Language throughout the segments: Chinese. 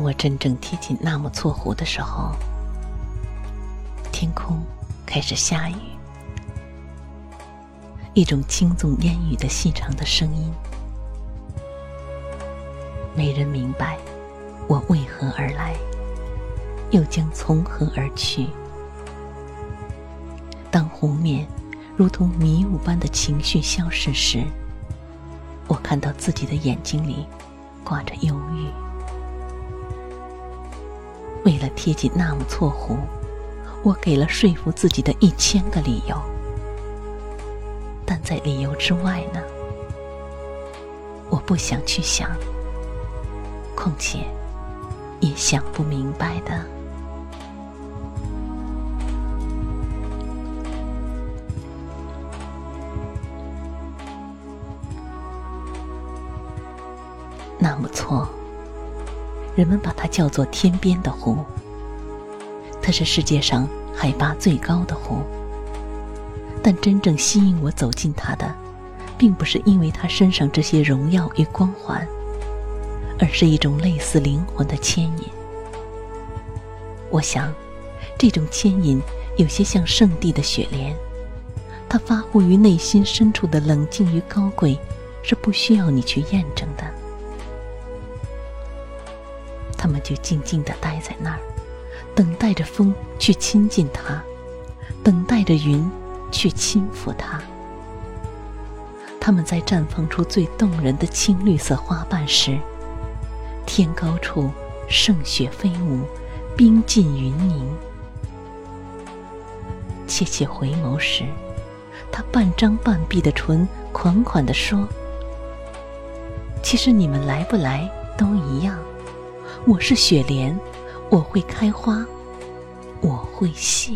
当我真正贴近纳木错湖的时候，天空开始下雨，一种轻纵烟雨的细长的声音，没人明白我为何而来，又将从何而去。当湖面如同迷雾般的情绪消逝时，我看到自己的眼睛里挂着忧郁。为了贴近纳木错湖，我给了说服自己的一千个理由，但在理由之外呢，我不想去想，况且也想不明白的。纳木错。人们把它叫做天边的湖，它是世界上海拔最高的湖。但真正吸引我走进它的，并不是因为它身上这些荣耀与光环，而是一种类似灵魂的牵引。我想，这种牵引有些像圣地的雪莲，它发乎于内心深处的冷静与高贵，是不需要你去验证的。他们就静静地待在那儿，等待着风去亲近它，等待着云去轻抚它。他们在绽放出最动人的青绿色花瓣时，天高处盛雪飞舞，冰尽云凝。切切回眸时，他半张半闭的唇款款地说：“其实你们来不来都一样。”我是雪莲，我会开花，我会谢。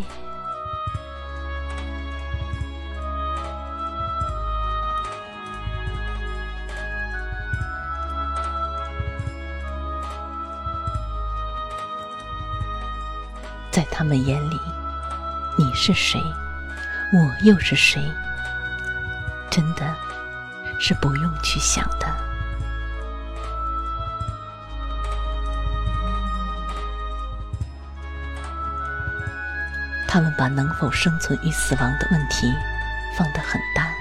在他们眼里，你是谁，我又是谁？真的是不用去想的。他们把能否生存与死亡的问题放得很淡，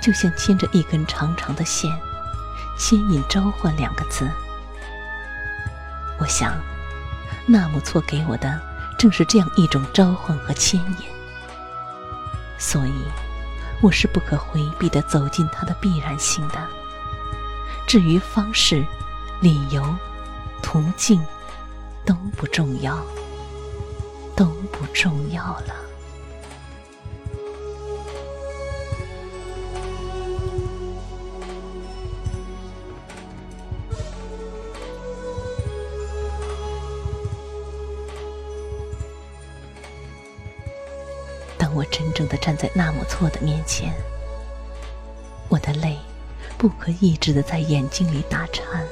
就像牵着一根长长的线，牵引召唤两个字。我想，纳木错给我的正是这样一种召唤和牵引，所以我是不可回避的走进它的必然性的。至于方式、理由、途径，都不重要。都不重要了。当我真正的站在纳木错的面前，我的泪不可抑制的在眼睛里打颤。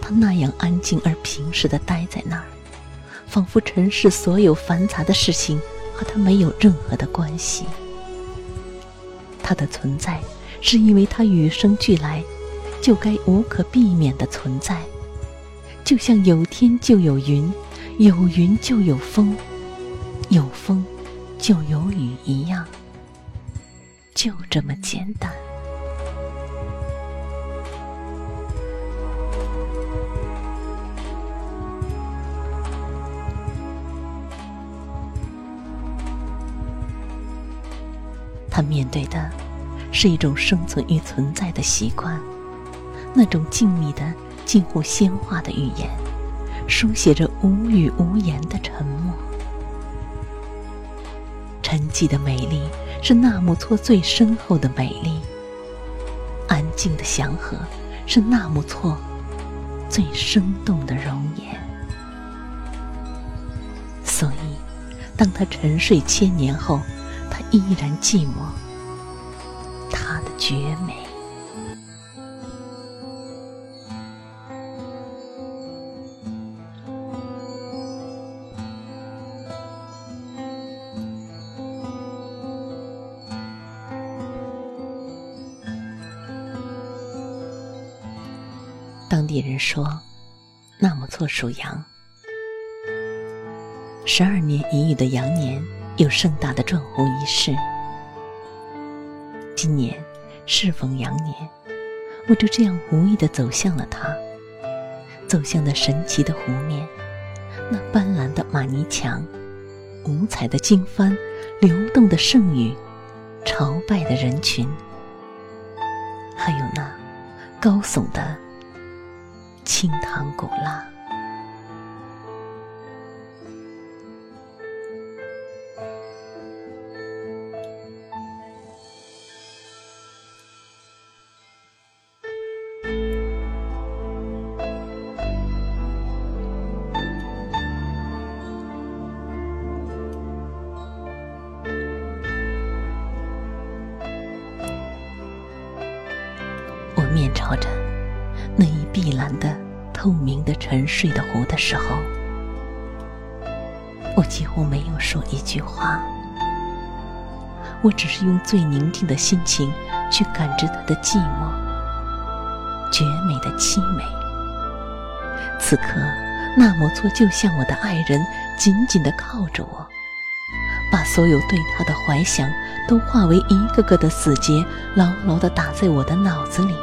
他那样安静而平实的待在那儿。仿佛尘世所有繁杂的事情和他没有任何的关系。他的存在是因为他与生俱来就该无可避免的存在，就像有天就有云，有云就有风，有风就有雨一样，就这么简单。他面对的是一种生存与存在的习惯，那种静谧的、近乎仙化的语言，书写着无语无言的沉默。沉寂的美丽是纳木错最深厚的美丽，安静的祥和是纳木错最生动的容颜。所以，当他沉睡千年后，他依然寂寞。他的绝美。当地人说，纳木错属羊。十二年一遇的羊年有盛大的转湖仪式。今年适逢羊年，我就这样无意的走向了它，走向那神奇的湖面，那斑斓的玛尼墙，五彩的经幡，流动的圣雨，朝拜的人群，还有那高耸的青塘古拉。我面朝着那一碧蓝的、透明的、沉睡的湖的时候，我几乎没有说一句话。我只是用最宁静的心情去感知它的寂寞、绝美的凄美。此刻，那摩措就像我的爱人，紧紧地靠着我，把所有对他的怀想都化为一个个的死结，牢牢地打在我的脑子里。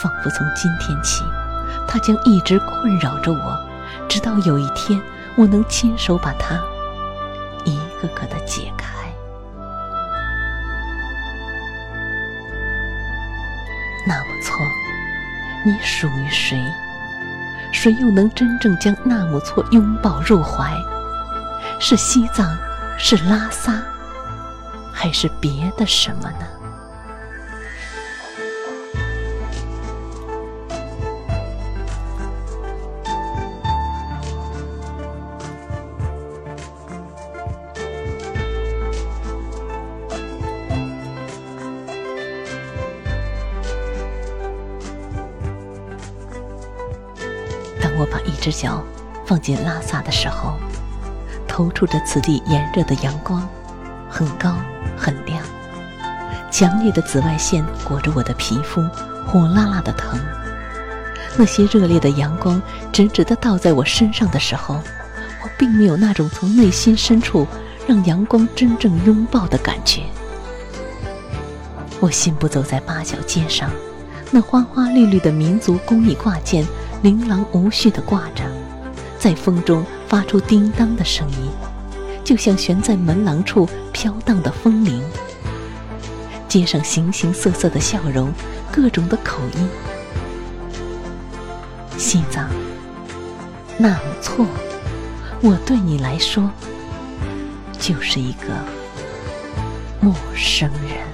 仿佛从今天起，他将一直困扰着我，直到有一天我能亲手把它一个个的解开。那木错，你属于谁？谁又能真正将那木错拥抱入怀？是西藏，是拉萨，还是别的什么呢？当我把一只脚放进拉萨的时候，透出着此地炎热的阳光，很高很亮，强烈的紫外线裹着我的皮肤，火辣辣的疼。那些热烈的阳光直直的倒在我身上的时候，我并没有那种从内心深处让阳光真正拥抱的感觉。我信步走在八角街上，那花花绿绿的民族工艺挂件。琳琅无序地挂着，在风中发出叮当的声音，就像悬在门廊处飘荡的风铃。街上形形色色的笑容，各种的口音。西藏，那么错，我对你来说，就是一个陌生人。